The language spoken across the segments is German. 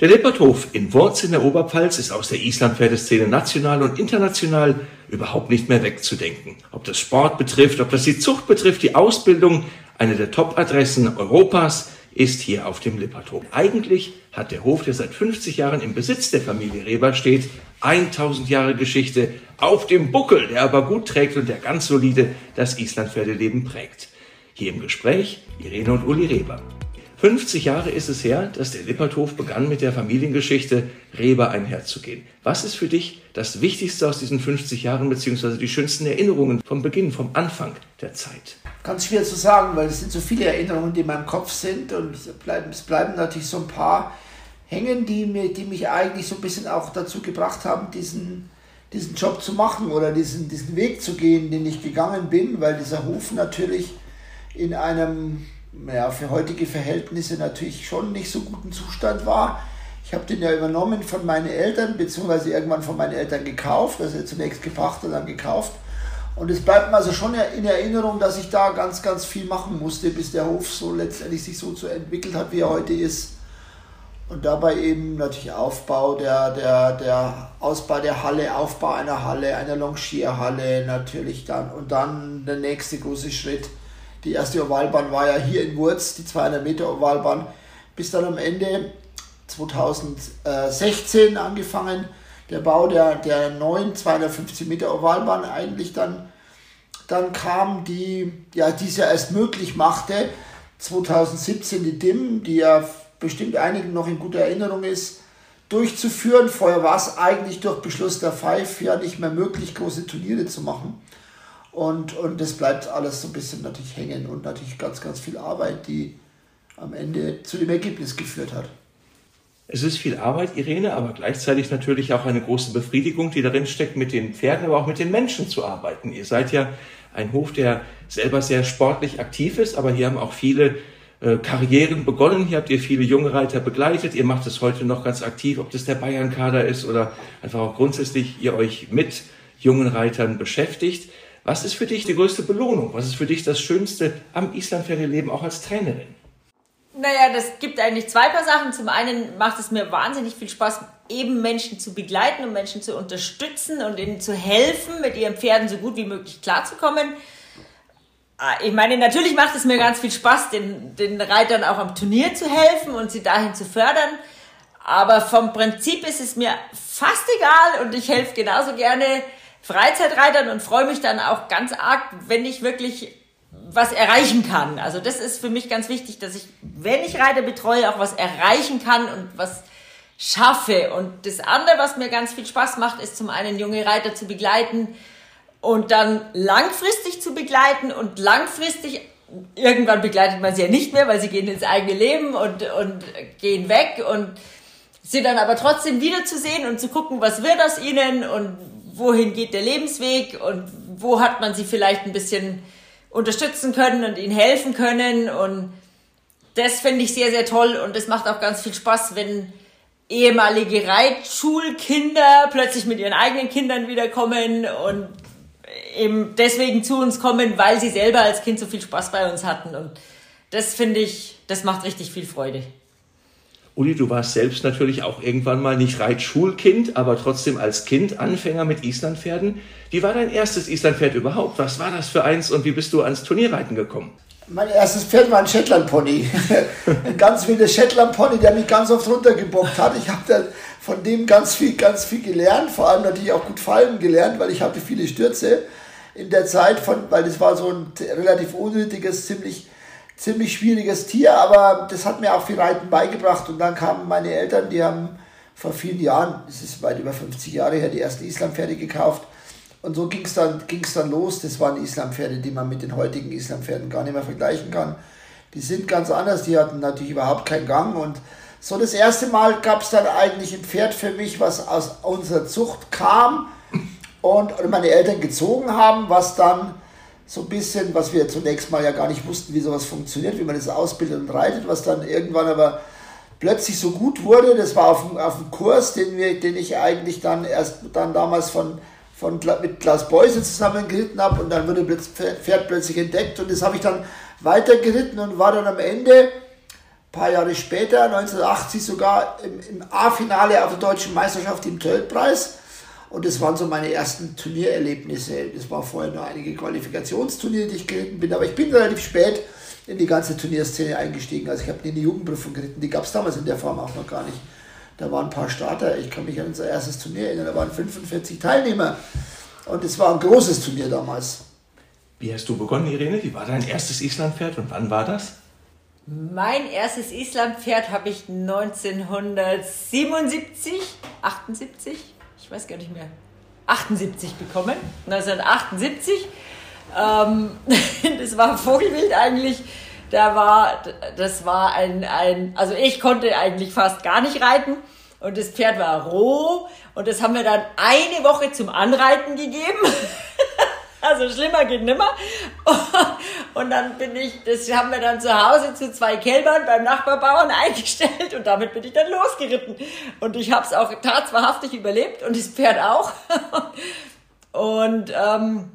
Der Lipperthof in Worz in der Oberpfalz ist aus der Islandpferdeszene national und international überhaupt nicht mehr wegzudenken. Ob das Sport betrifft, ob das die Zucht betrifft, die Ausbildung, eine der Top-Adressen Europas ist hier auf dem Lipperthof. Eigentlich hat der Hof, der seit 50 Jahren im Besitz der Familie Reber steht, 1000 Jahre Geschichte auf dem Buckel, der aber gut trägt und der ganz solide das Islandpferdeleben prägt. Hier im Gespräch Irene und Uli Reber. 50 Jahre ist es her, dass der Lipperthof begann mit der Familiengeschichte Reber einherzugehen. Was ist für dich das Wichtigste aus diesen 50 Jahren beziehungsweise die schönsten Erinnerungen vom Beginn, vom Anfang der Zeit? Ganz schwer zu sagen, weil es sind so viele Erinnerungen, die in meinem Kopf sind und es bleiben, es bleiben natürlich so ein paar hängen, die, mir, die mich eigentlich so ein bisschen auch dazu gebracht haben, diesen, diesen Job zu machen oder diesen, diesen Weg zu gehen, den ich gegangen bin, weil dieser Hof natürlich in einem ja, für heutige Verhältnisse natürlich schon nicht so guten Zustand war. Ich habe den ja übernommen von meinen Eltern, beziehungsweise irgendwann von meinen Eltern gekauft, also zunächst gebracht und dann gekauft. Und es bleibt mir also schon in Erinnerung, dass ich da ganz, ganz viel machen musste, bis der Hof so letztendlich sich so zu entwickelt hat, wie er heute ist. Und dabei eben natürlich Aufbau der, der, der Ausbau der Halle, Aufbau einer Halle, einer Longierhalle natürlich dann. Und dann der nächste große Schritt, die erste Ovalbahn war ja hier in Wurz, die 200 Meter Ovalbahn, bis dann am Ende 2016 angefangen, der Bau der, der neuen 250 Meter Ovalbahn eigentlich dann, dann kam, die ja dies ja erst möglich machte. 2017 die DIM, die ja bestimmt einigen noch in guter Erinnerung ist, durchzuführen. Vorher war es eigentlich durch Beschluss der FIFE ja nicht mehr möglich, große Turniere zu machen. Und, und das bleibt alles so ein bisschen natürlich hängen und natürlich ganz, ganz viel Arbeit, die am Ende zu dem Ergebnis geführt hat. Es ist viel Arbeit, Irene, aber gleichzeitig natürlich auch eine große Befriedigung, die darin steckt, mit den Pferden, aber auch mit den Menschen zu arbeiten. Ihr seid ja ein Hof, der selber sehr sportlich aktiv ist, aber hier haben auch viele äh, Karrieren begonnen. Hier habt ihr viele junge Reiter begleitet. Ihr macht es heute noch ganz aktiv, ob das der Bayern-Kader ist oder einfach auch grundsätzlich ihr euch mit jungen Reitern beschäftigt. Was ist für dich die größte Belohnung? Was ist für dich das Schönste am Islandpferdeleben auch als Trainerin? Naja, das gibt eigentlich zwei paar Sachen. Zum einen macht es mir wahnsinnig viel Spaß, eben Menschen zu begleiten und Menschen zu unterstützen und ihnen zu helfen, mit ihren Pferden so gut wie möglich klarzukommen. Ah, ich meine, natürlich macht es mir ganz viel Spaß, den, den Reitern auch am Turnier zu helfen und sie dahin zu fördern. Aber vom Prinzip ist es mir fast egal und ich helfe genauso gerne Freizeitreitern und freue mich dann auch ganz arg, wenn ich wirklich was erreichen kann. Also das ist für mich ganz wichtig, dass ich, wenn ich Reiter betreue, auch was erreichen kann und was schaffe. Und das andere, was mir ganz viel Spaß macht, ist zum einen junge Reiter zu begleiten und dann langfristig zu begleiten und langfristig irgendwann begleitet man sie ja nicht mehr, weil sie gehen ins eigene Leben und, und gehen weg und sie dann aber trotzdem wiederzusehen und zu gucken, was wird aus ihnen und wohin geht der Lebensweg und wo hat man sie vielleicht ein bisschen unterstützen können und ihnen helfen können. Und das finde ich sehr, sehr toll und es macht auch ganz viel Spaß, wenn ehemalige Reitschulkinder plötzlich mit ihren eigenen Kindern wiederkommen und eben deswegen zu uns kommen, weil sie selber als Kind so viel Spaß bei uns hatten. Und das finde ich, das macht richtig viel Freude. Uli, du warst selbst natürlich auch irgendwann mal nicht Reitschulkind, aber trotzdem als Kind Anfänger mit Islandpferden. Wie war dein erstes Islandpferd überhaupt? Was war das für eins und wie bist du ans Turnierreiten gekommen? Mein erstes Pferd war ein Shetland-Pony. ein ganz wilder Shetland-Pony, der mich ganz oft runtergebockt hat. Ich habe von dem ganz viel, ganz viel gelernt. Vor allem natürlich auch gut fallen gelernt, weil ich hatte viele Stürze in der Zeit, von, weil das war so ein relativ unnötiges, ziemlich ziemlich schwieriges Tier, aber das hat mir auch viel Reiten beigebracht. Und dann kamen meine Eltern, die haben vor vielen Jahren, es ist weit über 50 Jahre her, die ersten Islampferde gekauft. Und so ging es dann, ging's dann los. Das waren Islampferde, die man mit den heutigen Islampferden gar nicht mehr vergleichen kann. Die sind ganz anders, die hatten natürlich überhaupt keinen Gang. Und so das erste Mal gab es dann eigentlich ein Pferd für mich, was aus unserer Zucht kam und meine Eltern gezogen haben, was dann so ein bisschen, was wir zunächst mal ja gar nicht wussten, wie sowas funktioniert, wie man das ausbildet und reitet, was dann irgendwann aber plötzlich so gut wurde. Das war auf dem, auf dem Kurs, den, wir, den ich eigentlich dann erst dann damals von, von mit Klaus Beuse zusammen geritten habe und dann wurde das Pferd plötzlich entdeckt und das habe ich dann weiter geritten und war dann am Ende, ein paar Jahre später, 1980 sogar im, im A-Finale auf der deutschen Meisterschaft im Töltpreis. Und das waren so meine ersten Turniererlebnisse. Das war vorher noch einige Qualifikationsturniere, die ich geritten bin, aber ich bin relativ spät in die ganze Turnierszene eingestiegen. Also ich habe nie eine Jugendprüfung geritten, die gab es damals in der Form auch noch gar nicht. Da waren ein paar Starter, ich kann mich an unser erstes Turnier erinnern, da waren 45 Teilnehmer. Und es war ein großes Turnier damals. Wie hast du begonnen, Irene? Wie war dein erstes Islandpferd und wann war das? Mein erstes Islandpferd habe ich 1977, 78, ich weiß gar nicht mehr, 78 bekommen. 1978 ähm, das war Vogelwild eigentlich. Da war, das war ein, ein, also ich konnte eigentlich fast gar nicht reiten und das Pferd war roh und das haben wir dann eine Woche zum Anreiten gegeben. Also schlimmer geht nimmer. Und dann bin ich, das haben wir dann zu Hause zu zwei Kälbern beim Nachbarbauern eingestellt und damit bin ich dann losgeritten. Und ich habe es auch tatsächlich überlebt und das Pferd auch. Und ähm,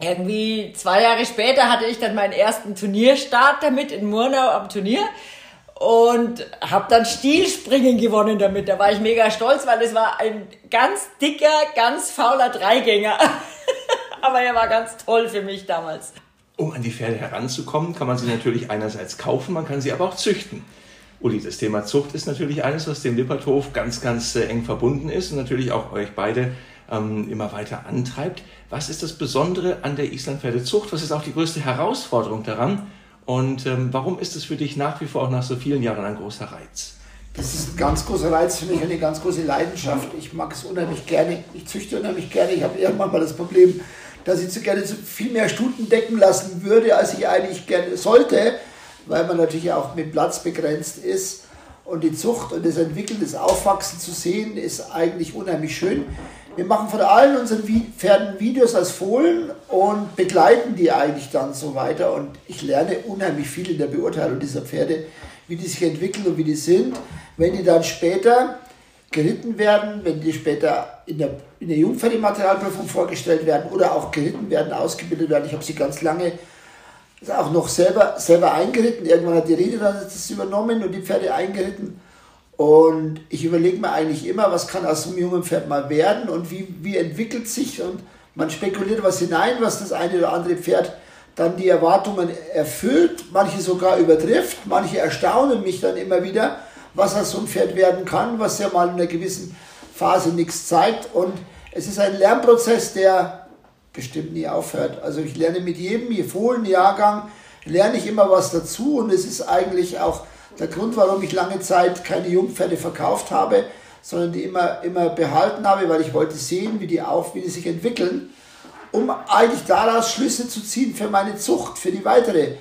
irgendwie zwei Jahre später hatte ich dann meinen ersten Turnierstart damit in Murnau am Turnier und habe dann Stilspringen gewonnen damit. Da war ich mega stolz, weil es war ein ganz dicker, ganz fauler Dreigänger. Aber er war ganz toll für mich damals. Um an die Pferde heranzukommen, kann man sie natürlich einerseits kaufen, man kann sie aber auch züchten. Uli, das Thema Zucht ist natürlich eines, was dem Lipperthof ganz, ganz äh, eng verbunden ist und natürlich auch euch beide ähm, immer weiter antreibt. Was ist das Besondere an der Islandpferdezucht? Was ist auch die größte Herausforderung daran? Und ähm, warum ist es für dich nach wie vor auch nach so vielen Jahren ein großer Reiz? Das ist ein ganz großer Reiz für mich, eine ganz große Leidenschaft. Ich mag es unheimlich gerne. Ich züchte unheimlich gerne. Ich habe irgendwann mal das Problem, dass ich zu gerne viel mehr Stuten decken lassen würde, als ich eigentlich gerne sollte, weil man natürlich auch mit Platz begrenzt ist. Und die Zucht und das Entwickeln, das Aufwachsen zu sehen, ist eigentlich unheimlich schön. Wir machen von allen unseren Pferden Videos als Fohlen und begleiten die eigentlich dann so weiter. Und ich lerne unheimlich viel in der Beurteilung dieser Pferde, wie die sich entwickeln und wie die sind. Wenn die dann später geritten werden, wenn die später in der, in der Jungpferdematerialprüfung vorgestellt werden oder auch geritten werden, ausgebildet werden. Ich habe sie ganz lange auch noch selber, selber eingeritten. Irgendwann hat die Rede dann das übernommen und die Pferde eingeritten. Und ich überlege mir eigentlich immer, was kann aus einem jungen Pferd mal werden und wie, wie entwickelt sich und man spekuliert was hinein, was das eine oder andere Pferd dann die Erwartungen erfüllt, manche sogar übertrifft, manche erstaunen mich dann immer wieder, was aus so Pferd werden kann, was ja mal in einer gewissen Phase nichts zeigt und es ist ein Lernprozess, der bestimmt nie aufhört. Also ich lerne mit jedem Fohlenjahrgang, lerne ich immer was dazu und es ist eigentlich auch der Grund, warum ich lange Zeit keine Jungpferde verkauft habe, sondern die immer, immer behalten habe, weil ich wollte sehen, wie die auf, wie die sich entwickeln, um eigentlich daraus Schlüsse zu ziehen für meine Zucht, für die weitere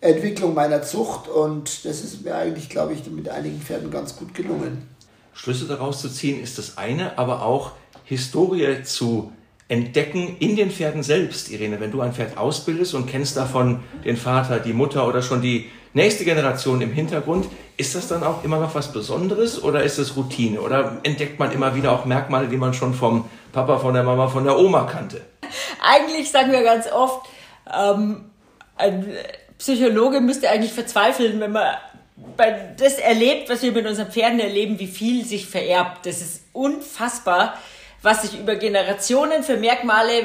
Entwicklung meiner Zucht. Und das ist mir eigentlich, glaube ich, mit einigen Pferden ganz gut gelungen. Schlüsse daraus zu ziehen ist das eine, aber auch Historie zu entdecken in den Pferden selbst, Irene. Wenn du ein Pferd ausbildest und kennst davon den Vater, die Mutter oder schon die nächste Generation im Hintergrund, ist das dann auch immer noch was Besonderes oder ist es Routine? Oder entdeckt man immer wieder auch Merkmale, die man schon vom Papa, von der Mama, von der Oma kannte? Eigentlich sagen wir ganz oft, ähm, ein Psychologe müsste eigentlich verzweifeln, wenn man das erlebt, was wir mit unseren Pferden erleben, wie viel sich vererbt. Das ist unfassbar, was sich über Generationen für Merkmale,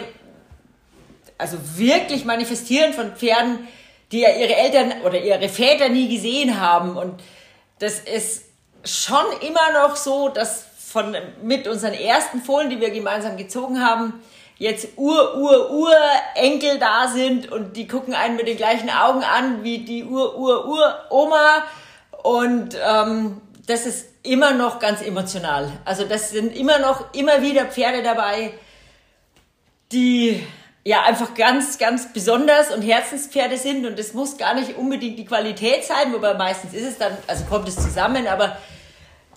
also wirklich manifestieren von Pferden, die ja ihre Eltern oder ihre Väter nie gesehen haben. Und das ist schon immer noch so, dass von, mit unseren ersten Fohlen, die wir gemeinsam gezogen haben, jetzt Ur, Ur, Urenkel da sind und die gucken einen mit den gleichen Augen an wie die Ur, Ur, Ur-Oma. Und ähm, das ist immer noch ganz emotional. Also das sind immer noch, immer wieder Pferde dabei, die ja einfach ganz, ganz besonders und Herzenspferde sind und es muss gar nicht unbedingt die Qualität sein, wobei meistens ist es dann, also kommt es zusammen, aber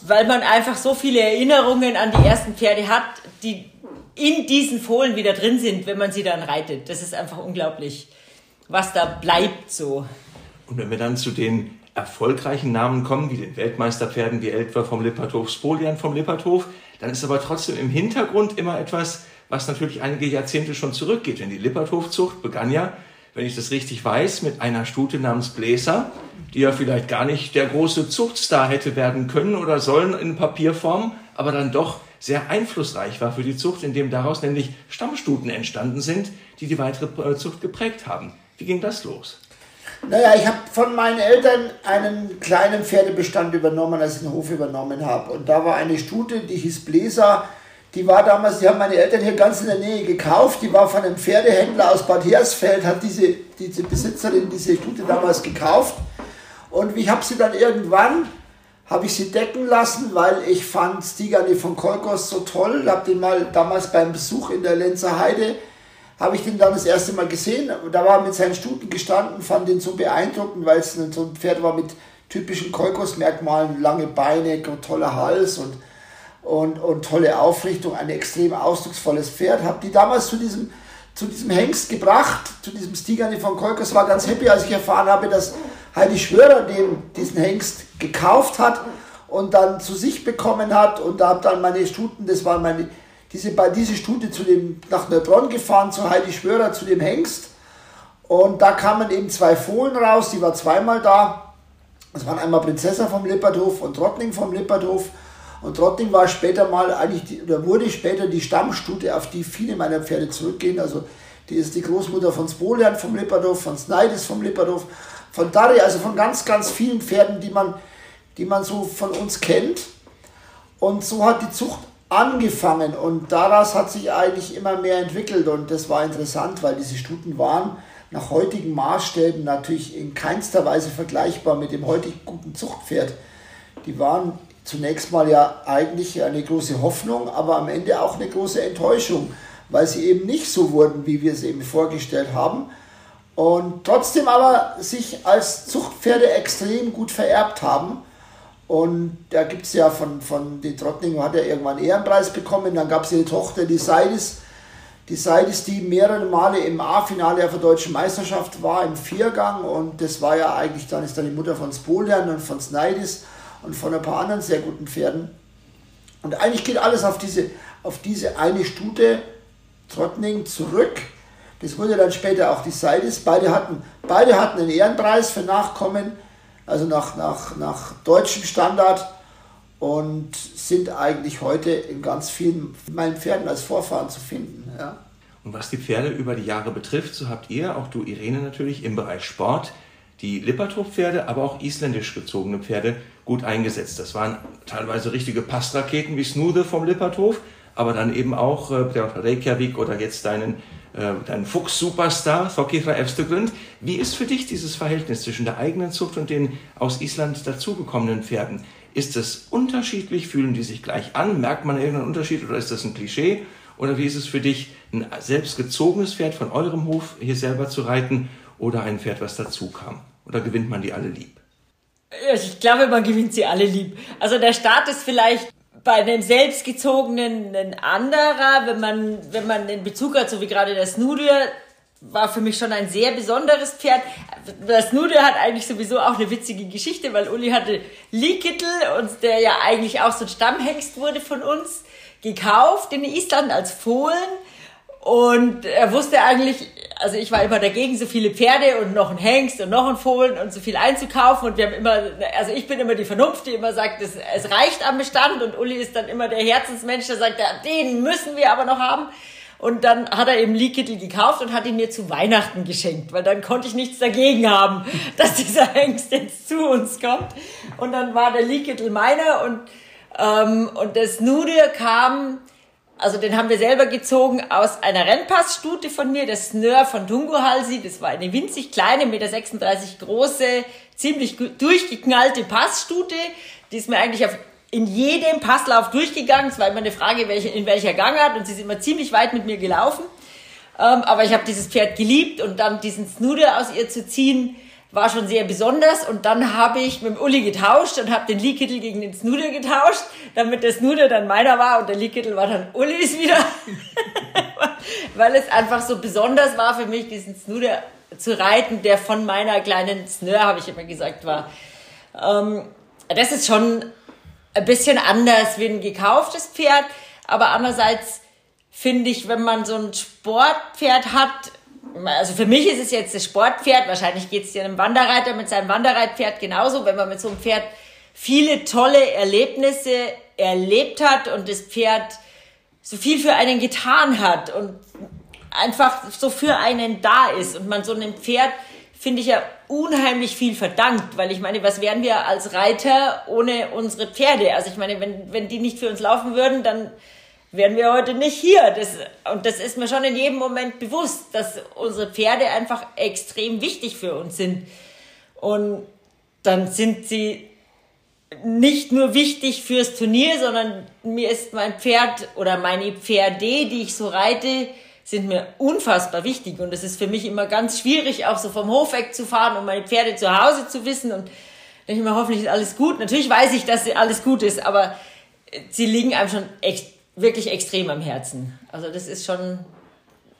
weil man einfach so viele Erinnerungen an die ersten Pferde hat, die in diesen Fohlen wieder drin sind, wenn man sie dann reitet. Das ist einfach unglaublich, was da bleibt so. Und wenn wir dann zu den erfolgreichen Namen kommen, wie den Weltmeisterpferden wie Eltwer vom Lipperthof, Spolian vom Lipperthof, dann ist aber trotzdem im Hintergrund immer etwas, was natürlich einige Jahrzehnte schon zurückgeht. Denn die Lipperthofzucht begann ja, wenn ich das richtig weiß, mit einer Stute namens Bläser, die ja vielleicht gar nicht der große Zuchtstar hätte werden können oder sollen in Papierform, aber dann doch sehr einflussreich war für die Zucht, indem daraus nämlich Stammstuten entstanden sind, die die weitere Zucht geprägt haben. Wie ging das los? Naja, ich habe von meinen Eltern einen kleinen Pferdebestand übernommen, als ich den Hof übernommen habe. Und da war eine Stute, die hieß Bläser. Die war damals, die haben meine Eltern hier ganz in der Nähe gekauft. Die war von einem Pferdehändler aus Bad Hersfeld, hat diese, diese Besitzerin diese Stute damals gekauft. Und ich habe sie dann irgendwann, habe ich sie decken lassen, weil ich fand Stigani von Kolkos so toll. Habe den mal damals beim Besuch in der Lenzer Heide habe ich den dann das erste Mal gesehen. Da war er mit seinen Stuten gestanden, fand den so beeindruckend, weil es so ein Pferd war mit typischen Kolkos-Merkmalen, lange Beine, toller Hals und, und, und tolle Aufrichtung, ein extrem ausdrucksvolles Pferd. Habe die damals zu diesem, zu diesem Hengst gebracht, zu diesem Stigani von Kolkos, war ganz happy, als ich erfahren habe, dass Heidi Schwörer den, diesen Hengst gekauft hat und dann zu sich bekommen hat und da habe dann meine Stuten, das waren meine diese, diese Stute zu dem, nach Neubronn gefahren, zu Heidi Schwörer, zu dem Hengst. Und da kamen eben zwei Fohlen raus, die war zweimal da. Das waren einmal Prinzessa vom Lipperthof und Trottning vom Lipperthof. Und Trottning war später mal eigentlich, die, oder wurde später die Stammstute, auf die viele meiner Pferde zurückgehen. Also die ist die Großmutter von Spolian vom Lipperthof, von Sneides vom Lipperthof, von Darry, also von ganz, ganz vielen Pferden, die man, die man so von uns kennt. Und so hat die Zucht angefangen und daraus hat sich eigentlich immer mehr entwickelt und das war interessant, weil diese Stuten waren nach heutigen Maßstäben natürlich in keinster Weise vergleichbar mit dem heutigen guten Zuchtpferd. Die waren zunächst mal ja eigentlich eine große Hoffnung, aber am Ende auch eine große Enttäuschung, weil sie eben nicht so wurden, wie wir es eben vorgestellt haben und trotzdem aber sich als Zuchtpferde extrem gut vererbt haben und da gibt es ja von, von die Trottning hat ja irgendwann einen Ehrenpreis bekommen. Dann gab es ihre Tochter, die Seidis, die Seidis, die mehrere Male im A-Finale der deutschen Meisterschaft war, im Viergang. Und das war ja eigentlich, dann ist dann die Mutter von Spolian und von Sneidis und von ein paar anderen sehr guten Pferden. Und eigentlich geht alles auf diese, auf diese eine Stute Trottning zurück. Das wurde dann später auch die Seidis. Beide hatten, beide hatten einen Ehrenpreis für Nachkommen also nach, nach, nach deutschem Standard und sind eigentlich heute in ganz vielen meinen Pferden als Vorfahren zu finden. Ja. Und was die Pferde über die Jahre betrifft, so habt ihr, auch du Irene natürlich, im Bereich Sport die Lipperthof-Pferde, aber auch isländisch gezogene Pferde gut eingesetzt. Das waren teilweise richtige Passraketen wie Snude vom Lipperthof, aber dann eben auch äh, der Reykjavik oder jetzt deinen äh, dein Fuchs-Superstar, Thokira Efstegrund. Wie ist für dich dieses Verhältnis zwischen der eigenen Zucht und den aus Island dazugekommenen Pferden? Ist es unterschiedlich? Fühlen die sich gleich an? Merkt man irgendeinen Unterschied oder ist das ein Klischee? Oder wie ist es für dich, ein selbst gezogenes Pferd von eurem Hof hier selber zu reiten oder ein Pferd, was dazu kam? Oder gewinnt man die alle lieb? Ich glaube, man gewinnt sie alle lieb. Also der Start ist vielleicht bei einem selbstgezogenen ein anderer, wenn man, wenn man den Bezug hat, so wie gerade das Nudel, war für mich schon ein sehr besonderes Pferd. Das Nudel hat eigentlich sowieso auch eine witzige Geschichte, weil Uli hatte Likittel und der ja eigentlich auch so ein Stammhengst wurde von uns, gekauft in Island als Fohlen. Und er wusste eigentlich, also ich war immer dagegen, so viele Pferde und noch ein Hengst und noch ein Fohlen und so viel einzukaufen. Und wir haben immer, also ich bin immer die Vernunft, die immer sagt, es, es reicht am Bestand. Und Uli ist dann immer der Herzensmensch, der sagt, ja, den müssen wir aber noch haben. Und dann hat er eben Leakittel gekauft und hat ihn mir zu Weihnachten geschenkt, weil dann konnte ich nichts dagegen haben, dass dieser Hengst jetzt zu uns kommt. Und dann war der Leakittel meiner und, ähm, und das Nude kam also den haben wir selber gezogen aus einer Rennpassstute von mir, das Snör von Tunguhalsi. Das war eine winzig kleine, 1,36 Meter große, ziemlich durchgeknallte Passstute. Die ist mir eigentlich auf, in jedem Passlauf durchgegangen. Es war immer eine Frage, welche, in welcher Gangart und sie ist immer ziemlich weit mit mir gelaufen. Ähm, aber ich habe dieses Pferd geliebt und dann diesen Snude aus ihr zu ziehen, war schon sehr besonders. Und dann habe ich mit dem Uli getauscht und habe den Liekittel gegen den Snuder getauscht, damit der Snuder dann meiner war und der Liekittel war dann Ulis wieder. Weil es einfach so besonders war für mich, diesen Snuder zu reiten, der von meiner kleinen Snör, habe ich immer gesagt, war. Ähm, das ist schon ein bisschen anders wie ein gekauftes Pferd, aber andererseits finde ich, wenn man so ein Sportpferd hat, also für mich ist es jetzt das Sportpferd, wahrscheinlich geht es einem Wanderreiter mit seinem Wanderreitpferd genauso, wenn man mit so einem Pferd viele tolle Erlebnisse erlebt hat und das Pferd so viel für einen getan hat und einfach so für einen da ist und man so einem Pferd, finde ich ja unheimlich viel verdankt, weil ich meine, was wären wir als Reiter ohne unsere Pferde? Also ich meine, wenn, wenn die nicht für uns laufen würden, dann wären wir heute nicht hier. Das, und das ist mir schon in jedem Moment bewusst, dass unsere Pferde einfach extrem wichtig für uns sind. Und dann sind sie nicht nur wichtig fürs Turnier, sondern mir ist mein Pferd oder meine Pferde, die ich so reite, sind mir unfassbar wichtig. Und es ist für mich immer ganz schwierig, auch so vom Hof wegzufahren und meine Pferde zu Hause zu wissen. Und ich mir, hoffentlich ist alles gut. Natürlich weiß ich, dass alles gut ist, aber sie liegen einem schon echt, wirklich extrem am Herzen. Also das ist schon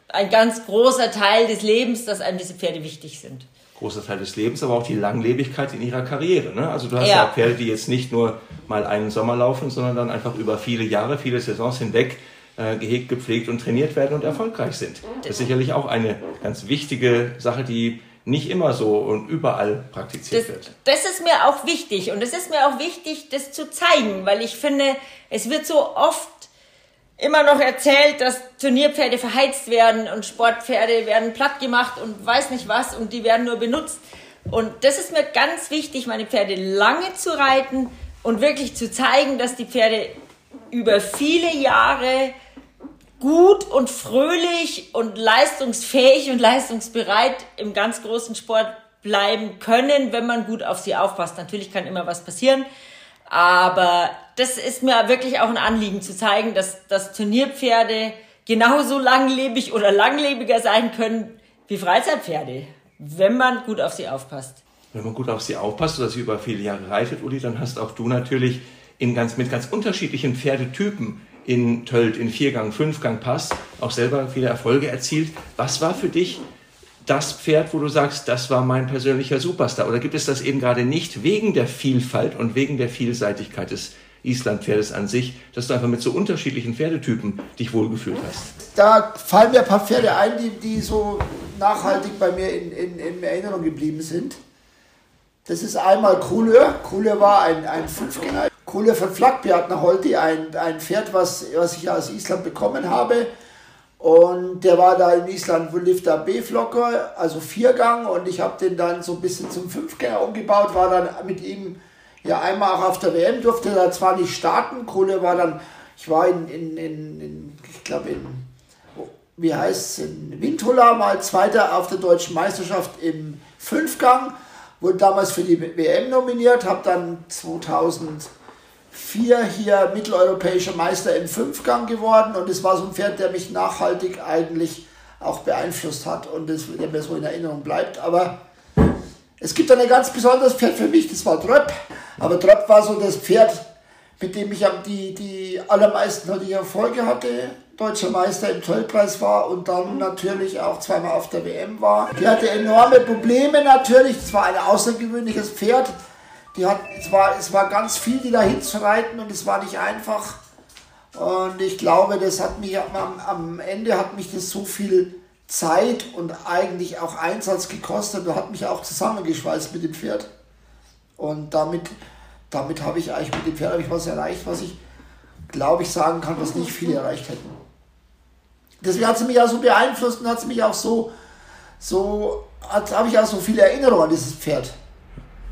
ein ganz großer Teil des Lebens, dass einem diese Pferde wichtig sind großer Teil des Lebens, aber auch die Langlebigkeit in ihrer Karriere. Ne? Also du hast ja. ja Pferde, die jetzt nicht nur mal einen Sommer laufen, sondern dann einfach über viele Jahre, viele Saisons hinweg äh, gehegt, gepflegt und trainiert werden und erfolgreich sind. Das ist sicherlich auch eine ganz wichtige Sache, die nicht immer so und überall praktiziert das, wird. Das ist mir auch wichtig und es ist mir auch wichtig, das zu zeigen, weil ich finde, es wird so oft immer noch erzählt, dass Turnierpferde verheizt werden und Sportpferde werden platt gemacht und weiß nicht was und die werden nur benutzt. Und das ist mir ganz wichtig, meine Pferde lange zu reiten und wirklich zu zeigen, dass die Pferde über viele Jahre gut und fröhlich und leistungsfähig und leistungsbereit im ganz großen Sport bleiben können, wenn man gut auf sie aufpasst. Natürlich kann immer was passieren, aber das ist mir wirklich auch ein Anliegen zu zeigen, dass, dass Turnierpferde genauso langlebig oder langlebiger sein können wie Freizeitpferde, wenn man gut auf sie aufpasst. Wenn man gut auf sie aufpasst oder sie über viele Jahre reitet, Uli, dann hast auch du natürlich in ganz, mit ganz unterschiedlichen Pferdetypen in Tölt, in Viergang, Fünfgang Pass auch selber viele Erfolge erzielt. Was war für dich das Pferd, wo du sagst, das war mein persönlicher Superstar? Oder gibt es das eben gerade nicht wegen der Vielfalt und wegen der Vielseitigkeit des Islandpferdes an sich, dass du einfach mit so unterschiedlichen Pferdetypen dich wohlgefühlt hast? Da fallen mir ein paar Pferde ein, die, die so nachhaltig bei mir in, in, in Erinnerung geblieben sind. Das ist einmal Couleur. Couleur war ein, ein Fünfgänger. Couleur von Flakbjart nach Holti, ein, ein Pferd, was, was ich aus Island bekommen habe und der war da in Island Lifter B-Flocker, also Viergang. Und ich habe den dann so ein bisschen zum Fünfgänger umgebaut, war dann mit ihm ja einmal auch auf der WM, durfte da zwar nicht starten. Kohle war dann, ich war in, in, in, in ich glaube in, wie heißt es, in Windhulla mal Zweiter auf der deutschen Meisterschaft im Fünfgang. Wurde damals für die WM nominiert, habe dann 2000 vier hier mitteleuropäischer Meister im Fünfgang geworden und es war so ein Pferd, der mich nachhaltig eigentlich auch beeinflusst hat und das, der mir so in Erinnerung bleibt. Aber es gibt ein ganz besonderes Pferd für mich, das war Tröpp. Aber Tröpp war so das Pferd, mit dem ich die, die allermeisten die Erfolge hatte. Deutscher Meister im Tollpreis war und dann natürlich auch zweimal auf der WM war. Die hatte enorme Probleme natürlich. Es war ein außergewöhnliches Pferd die hat, es, war, es war ganz viel, die da hinzureiten und es war nicht einfach. Und ich glaube, das hat mich am, am Ende hat mich das so viel Zeit und eigentlich auch Einsatz gekostet und hat mich auch zusammengeschweißt mit dem Pferd. Und damit, damit habe ich eigentlich mit dem Pferd ich was erreicht, was ich glaube ich sagen kann, was nicht viele erreicht hätten. Deswegen hat sie mich auch so beeinflusst und hat sie mich auch so, so habe ich auch so viele Erinnerungen an dieses Pferd.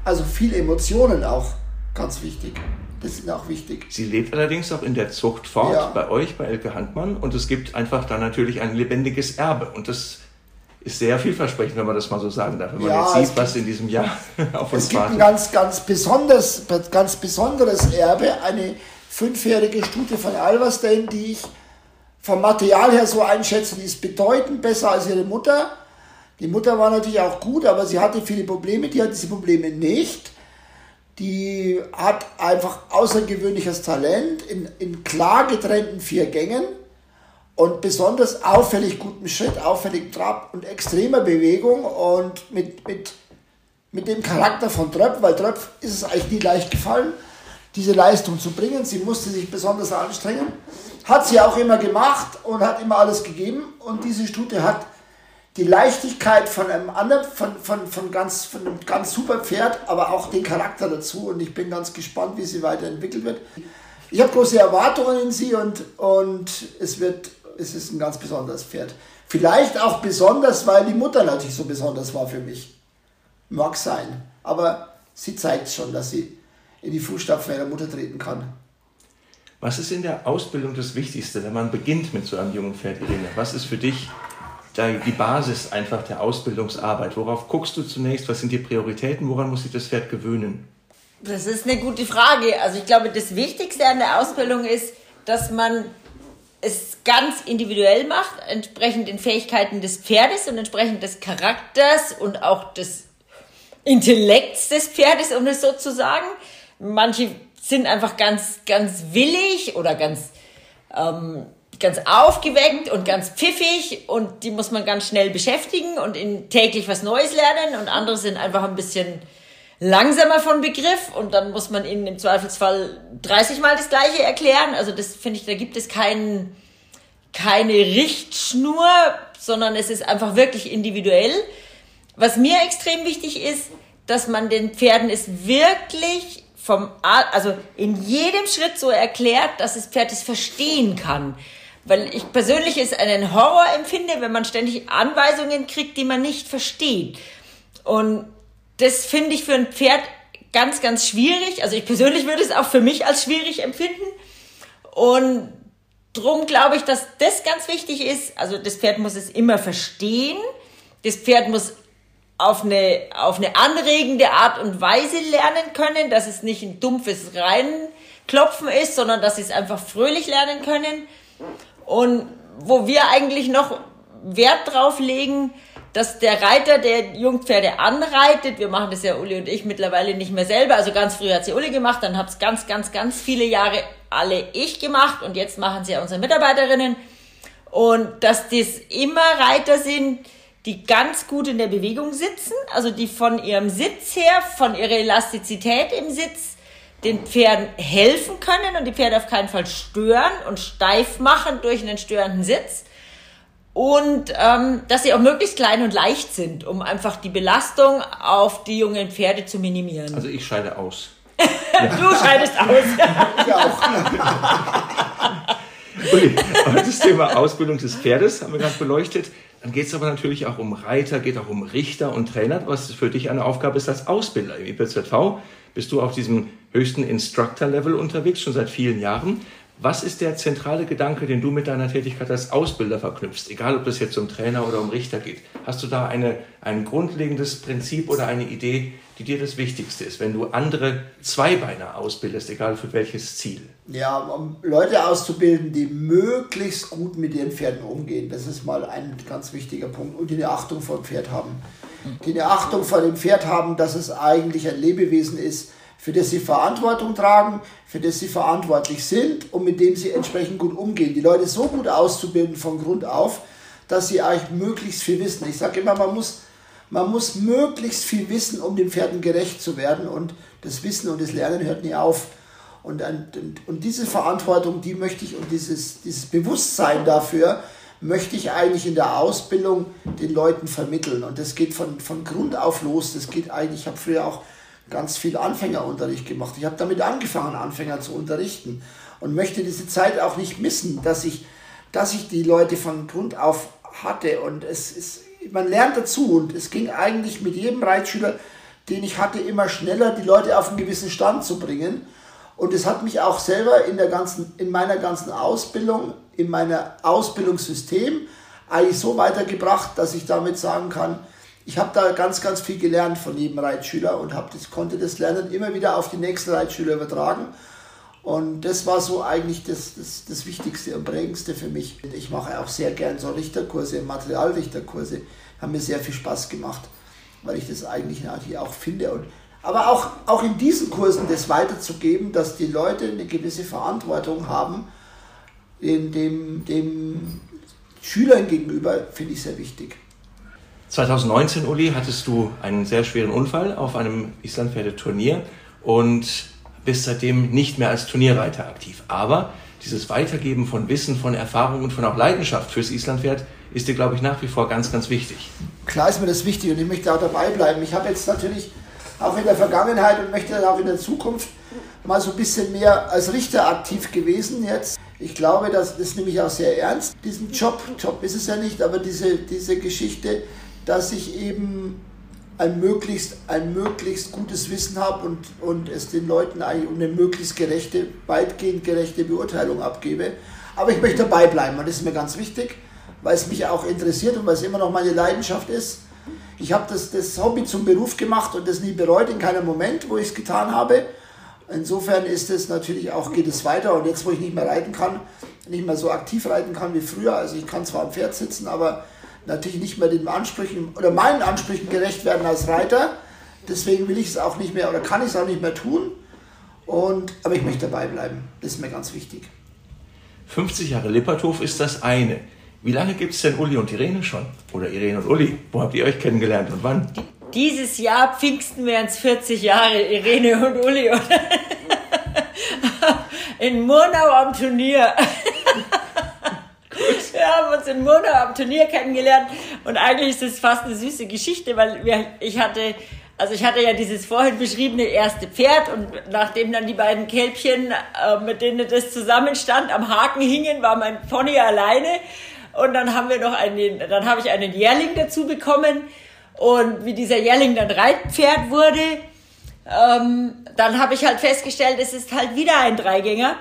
Also viele Emotionen auch, ganz wichtig. Das ist auch wichtig. Sie lebt allerdings auch in der Zucht fort, ja. bei euch, bei Elke Handmann. Und es gibt einfach da natürlich ein lebendiges Erbe. Und das ist sehr vielversprechend, wenn man das mal so sagen darf. Wenn man ja, jetzt sieht, was in diesem Jahr auf uns Es gibt wartet. ein ganz, ganz, besonderes, ganz besonderes Erbe. Eine fünfjährige Stute von Alverstein, die ich vom Material her so einschätze, die ist bedeutend besser als ihre Mutter die Mutter war natürlich auch gut, aber sie hatte viele Probleme, die hat diese Probleme nicht. Die hat einfach außergewöhnliches Talent in, in klar getrennten vier Gängen und besonders auffällig gutem Schritt, auffälligem Trab und extremer Bewegung und mit, mit mit dem Charakter von Tröpf, weil Tröpf ist es eigentlich nie leicht gefallen, diese Leistung zu bringen. Sie musste sich besonders anstrengen. Hat sie auch immer gemacht und hat immer alles gegeben. Und diese Stute hat die Leichtigkeit von einem anderen, von, von, von, ganz, von einem ganz super Pferd, aber auch den Charakter dazu. Und ich bin ganz gespannt, wie sie weiterentwickelt wird. Ich habe große Erwartungen in sie und, und es, wird, es ist ein ganz besonderes Pferd. Vielleicht auch besonders, weil die Mutter natürlich so besonders war für mich. Mag sein. Aber sie zeigt schon, dass sie in die Fußstapfen ihrer Mutter treten kann. Was ist in der Ausbildung das Wichtigste, wenn man beginnt mit so einem jungen Pferd, Irene? Was ist für dich die Basis einfach der Ausbildungsarbeit? Worauf guckst du zunächst? Was sind die Prioritäten? Woran muss sich das Pferd gewöhnen? Das ist eine gute Frage. Also ich glaube, das Wichtigste an der Ausbildung ist, dass man es ganz individuell macht, entsprechend den Fähigkeiten des Pferdes und entsprechend des Charakters und auch des Intellekts des Pferdes, um es so zu sagen. Manche sind einfach ganz, ganz willig oder ganz, ähm, ganz aufgeweckt und ganz pfiffig und die muss man ganz schnell beschäftigen und in täglich was Neues lernen und andere sind einfach ein bisschen langsamer von Begriff und dann muss man ihnen im Zweifelsfall 30 Mal das Gleiche erklären. Also das finde ich, da gibt es keinen, keine Richtschnur, sondern es ist einfach wirklich individuell. Was mir extrem wichtig ist, dass man den Pferden es wirklich vom, also in jedem Schritt so erklärt, dass das Pferd es verstehen kann. Weil ich persönlich es einen Horror empfinde, wenn man ständig Anweisungen kriegt, die man nicht versteht. Und das finde ich für ein Pferd ganz, ganz schwierig. Also ich persönlich würde es auch für mich als schwierig empfinden. Und drum glaube ich, dass das ganz wichtig ist. Also das Pferd muss es immer verstehen. Das Pferd muss auf eine, auf eine anregende Art und Weise lernen können, dass es nicht ein dumpfes Reinklopfen ist, sondern dass sie es einfach fröhlich lernen können. Und wo wir eigentlich noch Wert drauf legen, dass der Reiter, der Jungpferde anreitet, wir machen das ja Uli und ich mittlerweile nicht mehr selber, also ganz früh hat sie Uli gemacht, dann hat es ganz, ganz, ganz viele Jahre alle ich gemacht und jetzt machen sie ja unsere Mitarbeiterinnen. Und dass das immer Reiter sind, die ganz gut in der Bewegung sitzen, also die von ihrem Sitz her, von ihrer Elastizität im Sitz, den Pferden helfen können und die Pferde auf keinen Fall stören und steif machen durch einen störenden Sitz. Und ähm, dass sie auch möglichst klein und leicht sind, um einfach die Belastung auf die jungen Pferde zu minimieren. Also ich scheide aus. du scheidest aus. ich auch. Uli, das Thema Ausbildung des Pferdes haben wir gerade beleuchtet. Dann geht es aber natürlich auch um Reiter, geht auch um Richter und Trainer, was für dich eine Aufgabe ist als Ausbilder. Im IPZV bist du auf diesem höchsten Instructor-Level unterwegs, schon seit vielen Jahren. Was ist der zentrale Gedanke, den du mit deiner Tätigkeit als Ausbilder verknüpfst? Egal, ob das jetzt um Trainer oder um Richter geht. Hast du da eine, ein grundlegendes Prinzip oder eine Idee, die dir das Wichtigste ist, wenn du andere Zweibeiner ausbildest, egal für welches Ziel? Ja, um Leute auszubilden, die möglichst gut mit ihren Pferden umgehen. Das ist mal ein ganz wichtiger Punkt. Und die eine Achtung vor dem Pferd haben. Die eine Achtung vor dem Pferd haben, dass es eigentlich ein Lebewesen ist, für das sie Verantwortung tragen, für das sie verantwortlich sind und mit dem sie entsprechend gut umgehen. Die Leute so gut auszubilden von Grund auf, dass sie eigentlich möglichst viel wissen. Ich sage immer, man muss, man muss möglichst viel wissen, um den Pferden gerecht zu werden und das Wissen und das Lernen hört nie auf. Und, und, und diese Verantwortung, die möchte ich und dieses, dieses Bewusstsein dafür, möchte ich eigentlich in der Ausbildung den Leuten vermitteln. Und das geht von, von Grund auf los. Das geht eigentlich, ich habe früher auch ganz viel Anfängerunterricht gemacht. Ich habe damit angefangen, Anfänger zu unterrichten und möchte diese Zeit auch nicht missen, dass ich, dass ich die Leute von Grund auf hatte und es ist, man lernt dazu und es ging eigentlich mit jedem Reitschüler, den ich hatte, immer schneller, die Leute auf einen gewissen Stand zu bringen. Und es hat mich auch selber in, der ganzen, in meiner ganzen Ausbildung, in meinem Ausbildungssystem eigentlich so weitergebracht, dass ich damit sagen kann, ich habe da ganz, ganz viel gelernt von jedem Reitschüler und hab das, konnte das Lernen immer wieder auf die nächsten Reitschüler übertragen. Und das war so eigentlich das, das, das Wichtigste und Prägendste für mich. Ich mache auch sehr gern so Richterkurse, Materialrichterkurse. Haben mir sehr viel Spaß gemacht, weil ich das eigentlich natürlich auch finde. Und, aber auch, auch in diesen Kursen das weiterzugeben, dass die Leute eine gewisse Verantwortung haben, dem, dem, dem Schülern gegenüber, finde ich sehr wichtig. 2019, Uli, hattest du einen sehr schweren Unfall auf einem Islandpferdeturnier und bist seitdem nicht mehr als Turnierreiter aktiv. Aber dieses Weitergeben von Wissen, von Erfahrung und von auch Leidenschaft fürs Islandpferd ist dir, glaube ich, nach wie vor ganz, ganz wichtig. Klar ist mir das wichtig und ich möchte auch dabei bleiben. Ich habe jetzt natürlich auch in der Vergangenheit und möchte dann auch in der Zukunft mal so ein bisschen mehr als Richter aktiv gewesen jetzt. Ich glaube, dass das nehme ich auch sehr ernst, diesen Job. Job ist es ja nicht, aber diese, diese Geschichte, dass ich eben ein möglichst, ein möglichst gutes Wissen habe und, und es den Leuten eigentlich eine möglichst gerechte, weitgehend gerechte Beurteilung abgebe. Aber ich möchte dabei bleiben und das ist mir ganz wichtig, weil es mich auch interessiert und weil es immer noch meine Leidenschaft ist. Ich habe das, das Hobby zum Beruf gemacht und das nie bereut, in keinem Moment, wo ich es getan habe. Insofern ist es natürlich auch, geht es weiter und jetzt, wo ich nicht mehr reiten kann, nicht mehr so aktiv reiten kann wie früher, also ich kann zwar am Pferd sitzen, aber natürlich nicht mehr den Ansprüchen oder meinen Ansprüchen gerecht werden als Reiter. Deswegen will ich es auch nicht mehr oder kann ich es auch nicht mehr tun. Und, aber ich möchte dabei bleiben. Das ist mir ganz wichtig. 50 Jahre Lipperthof ist das eine. Wie lange gibt es denn Uli und Irene schon? Oder Irene und Uli? Wo habt ihr euch kennengelernt und wann? Dieses Jahr Pfingsten wären es 40 Jahre, Irene und Uli. In Murnau am Turnier. Wir haben uns in Murnau am Turnier kennengelernt und eigentlich ist es fast eine süße Geschichte, weil wir, ich hatte, also ich hatte ja dieses vorhin beschriebene erste Pferd und nachdem dann die beiden Kälbchen, äh, mit denen das zusammenstand, am Haken hingen, war mein Pony alleine und dann haben wir noch einen, dann habe ich einen Jährling dazu bekommen und wie dieser Jährling dann Reitpferd wurde, ähm, dann habe ich halt festgestellt, es ist halt wieder ein Dreigänger.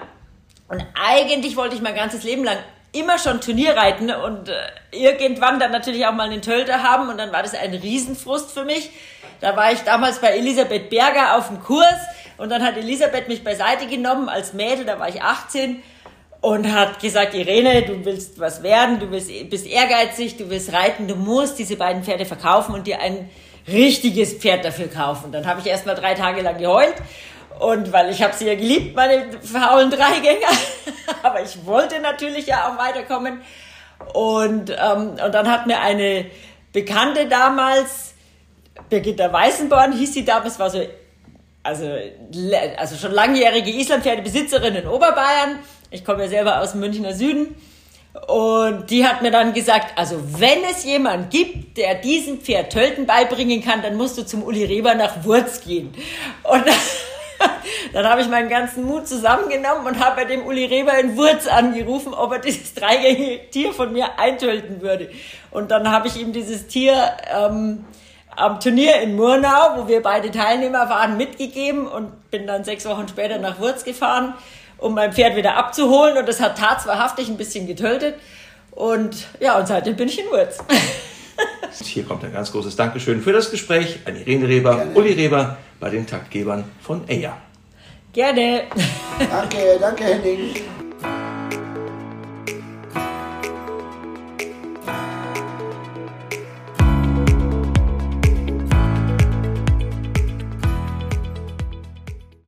Und eigentlich wollte ich mein ganzes Leben lang immer schon Turnierreiten und äh, irgendwann dann natürlich auch mal einen Tölter haben und dann war das ein Riesenfrust für mich. Da war ich damals bei Elisabeth Berger auf dem Kurs und dann hat Elisabeth mich beiseite genommen als Mädel, da war ich 18 und hat gesagt, Irene, du willst was werden, du bist, bist ehrgeizig, du willst reiten, du musst diese beiden Pferde verkaufen und dir ein richtiges Pferd dafür kaufen. Dann habe ich erst mal drei Tage lang geheult und weil ich habe sie ja geliebt, meine faulen Dreigänger. Aber ich wollte natürlich ja auch weiterkommen. Und, ähm, und dann hat mir eine Bekannte damals, Birgitta Weißenborn hieß sie damals, war so, also, also schon langjährige Islandpferdebesitzerin in Oberbayern. Ich komme ja selber aus dem Münchner Süden. Und die hat mir dann gesagt, also wenn es jemand gibt, der diesen Pferd Tölten beibringen kann, dann musst du zum Uli Reber nach Wurz gehen. Und dann habe ich meinen ganzen Mut zusammengenommen und habe bei dem Uli Reber in Wurz angerufen, ob er dieses dreigängige Tier von mir eintölten würde. Und dann habe ich ihm dieses Tier ähm, am Turnier in Murnau, wo wir beide Teilnehmer waren, mitgegeben und bin dann sechs Wochen später nach Wurz gefahren, um mein Pferd wieder abzuholen. Und das hat tatsächlich ein bisschen getöltet. Und ja, und seitdem bin ich in Wurz. Hier kommt ein ganz großes Dankeschön für das Gespräch an Irene Reber, Gerne. Uli Reber bei den Taktgebern von EYA. Gerne. Danke, danke Henning.